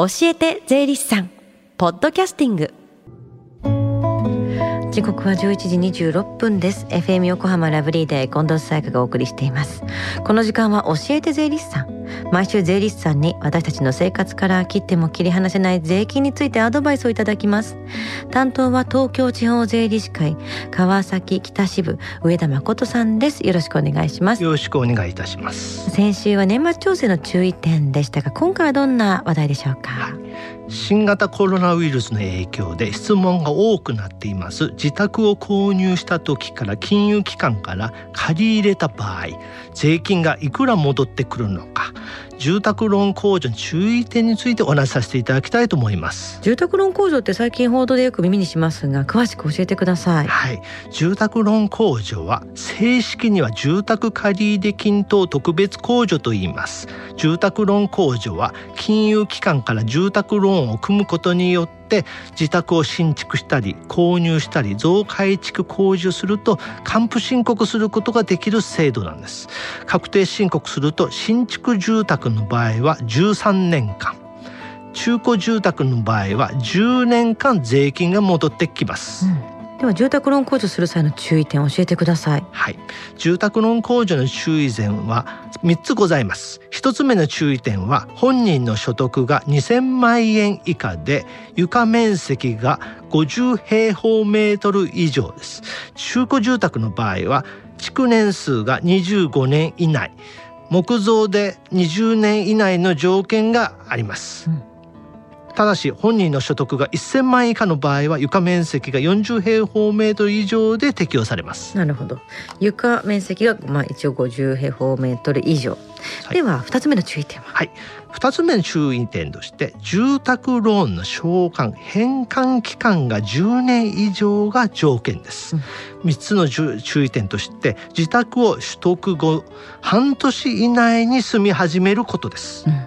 教えて税理士さん。ポッドキャスティング。時刻は11時26分です。FM 横浜ラブリーで近藤沙耶香がお送りしています。この時間は教えて税理士さん。毎週税理士さんに私たちの生活から切っても切り離せない税金についてアドバイスをいただきます。担当は東京地方税理士会川崎北支部上田誠さんです。よろしくお願いします。よろしくお願いいたします。先週は年末調整の注意点でしたが今回はどんな話題でしょうか、はい新型コロナウイルスの影響で質問が多くなっています。自宅を購入した時から金融機関から借り入れた場合税金がいくら戻ってくるのか。住宅ローン控除の注意点についてお話しさせていただきたいと思います。住宅ローン控除って最近報道でよく耳にしますが詳しく教えてください。はい。住宅ローン控除は正式には住宅借入金等特別控除と言います。住宅ローン控除は金融機関から住宅ローンを組むことによって自宅を新築したり購入したり増改築工事すると還付申告することができる制度なんです。確定申告すると新築住宅の場合は13年間。中古住宅の場合は10年間税金が戻ってきます、うん。では住宅ローン控除する際の注意点を教えてください。はい。住宅ローン控除の注意点は3つございます。1つ目の注意点は本人の所得が2000万円以下で床面積が50平方メートル以上です。中古住宅の場合は築年数が25年以内。木造で20年以内の条件があります、うんただし本人の所得が1000万円以下の場合は床面積が40平方メートル以上で適用されます。なるほど。床面積がまあ一応50平方メートル以上、はい、では2つ目の注意点は？はい。2つ目の注意点として住宅ローンの償還返還期間が10年以上が条件です、うん、3つの注意点として自宅を取得後半年以内に住み始めることです、うん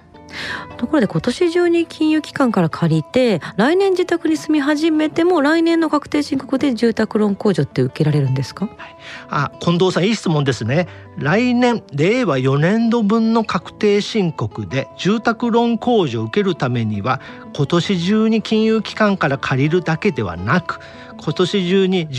ところで今年中に金融機関から借りて来年自宅に住み始めても来年の確定申告で住宅ローン控除って受けられるんですか、はい、あ近藤さんいい質問ですね。来年令和4年度分の確定申告で住宅ローン控除を受けるためには今年中に金融機関から借りるだけではなく今年中に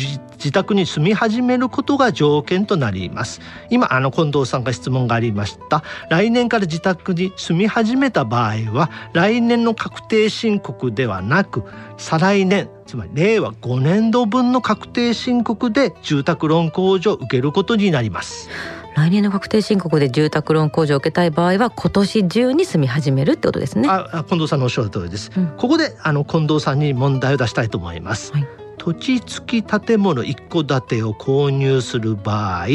自宅に住み始めることが条件となります。今あの近藤さんが質問がありました。来年から自宅に住み始めた場合は来年の確定申告ではなく再来年つまり令和5年度分の確定申告で住宅ローン控除を受けることになります。来年の確定申告で住宅ローン控除を受けたい場合は今年中に住み始めるってことですね。あ近藤さんのおっしゃる通りです、うん、ここであの近藤さんに問題を出したいと思います、はい土地付き建物一戸建てを購入する場合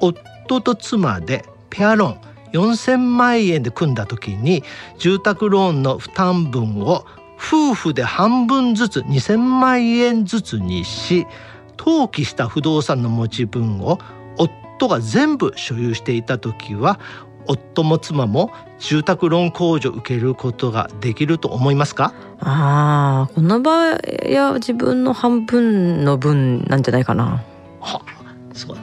夫と妻でペアローン4,000万円で組んだ時に住宅ローンの負担分を夫婦で半分ずつ2,000万円ずつにし登記した不動産の持ち分を夫が全部所有していた時は夫も妻も住宅ローン控除を受けることができると思いますか？ああこの場合や自分の半分の分なんじゃないかな。はすごい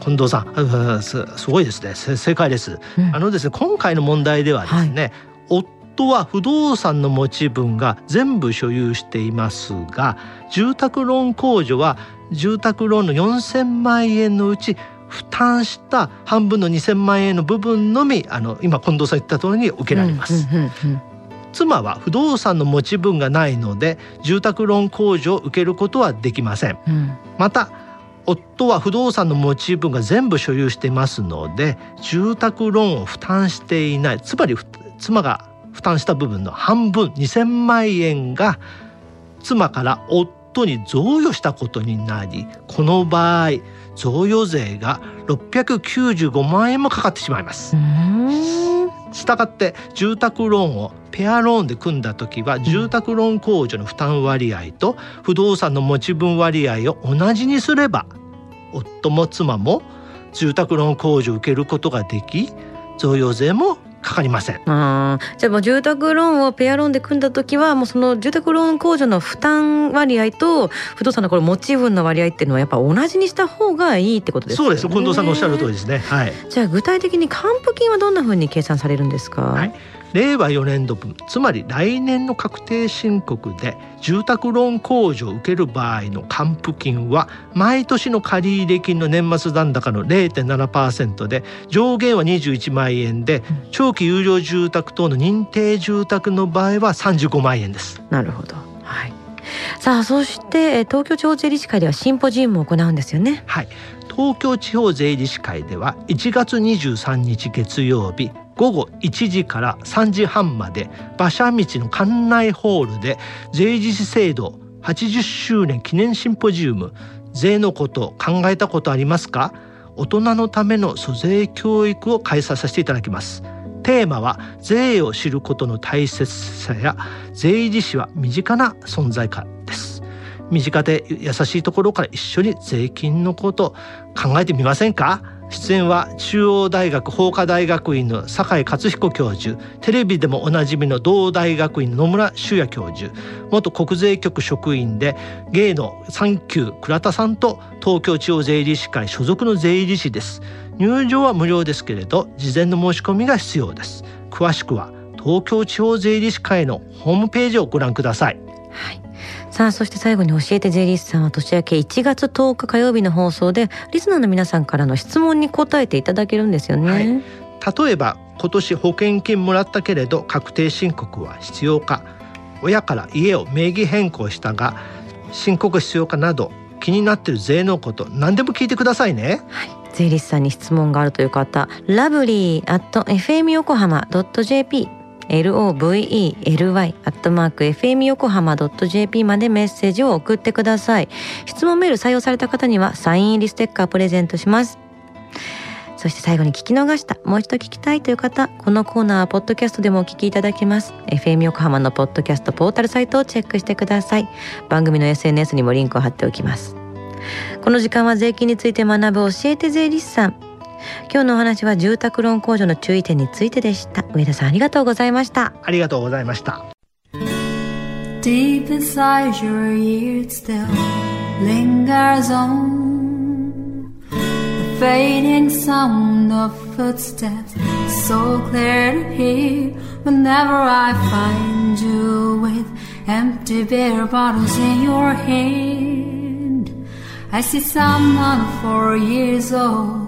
近藤さんすごいですね。正解です、うん、あのですね今回の問題ではですね、はい、夫は不動産の持ち分が全部所有していますが住宅ローン控除は住宅ローンの4,000万円のうち負担した半分の2,000万円の部分のみあの今近藤さん言った通りに受けられます。妻は不動産の持ち分がないので住宅ローン控除を受けることはできません。うん、また夫は不動産の持ち分が全部所有していますので住宅ローンを負担していないつまり妻が負担した部分の半分2,000万円が妻から夫に贈与したことになりこの場合贈与税が695万円もかかってしまいます。したがって住宅ローンをペアローンで組んだ時は住宅ローン控除の負担割合と不動産の持ち分割合を同じにすれば夫も妻も住宅ローン控除を受けることができ贈与税もかかりません。あじゃあもう住宅ローンをペアローンで組んだ時はもうその住宅ローン控除の負担割合と不動産のこれ持ち分の割合っていうのはやっぱ同じにした方がいいってことですね。そうです。近藤さんのおっしゃる通りですね。はい。じゃあ具体的に還付金はどんなふうに計算されるんですか、はい令和4年度分つまり来年の確定申告で住宅ローン控除を受ける場合の還付金は毎年の借入金の年末残高の0.7%で上限は21万円で長期有料住宅等の認定住宅の場合は35万円です。なるほど、はい。さあそして東京地方税理士会ではシンポジウムを行うんですよね。はい東京地方税理士会では1月23日月曜日午後1時から3時半まで馬車道の館内ホールで税理士制度80周年記念シンポジウム税のこと考えたことありますか？大人のための租税教育を開催させていただきます。テーマは税を知ることの大切さや税理士は身近な存在感です。身近で優しいところから一緒に税金のこと考えてみませんか？出演は中央大学法科大学院の酒井克彦教授。テレビでもおなじみの同大学院の野村修也教授。元国税局職員で芸の三級倉田さんと東京地方税理士会所属の税理士です。入場は無料ですけれど事前の申し込みが必要です。詳しくは東京地方税理士会のホームページをご覧ください。はい。さあそして最後に教えて税理士さんは年明け1月10日火曜日の放送でリスナーの皆さんからの質問に答えていただけるんですよね、はい、例えば今年保険金もらったけれど確定申告は必要か。親から家を名義変更したが申告必要かなど気になってる税のこと何でも聞いてくださいね。はい。税理士さんに質問があるという方、ラブリー at fm 横浜 .jp lovely アットマーク fm 横浜 .jp までメッセージを送ってください。質問メール採用された方にはサイン入りステッカープレゼントします。そして最後に聞き逃したもう一度聞きたいという方このコーナーはポッドキャストでもお聞きいただけます。FM 横浜のポッドキャストポータルサイトをチェックしてください。番組の SNS にもリンクを貼っておきます。この時間は税金について学ぶ教えて税理士さん。今日のお話は住宅ローン控除の注意点についてでした上田さんありがとうございましたありがとうございました Deep inside your ears still lingers on the fading sound of footsteps so clear to hear whenever I find you with empty beer bottles in your hand I see someone four years old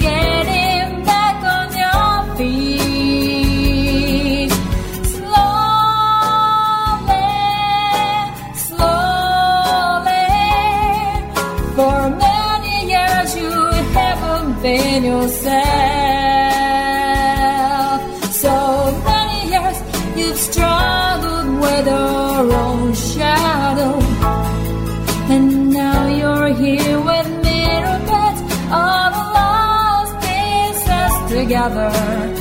another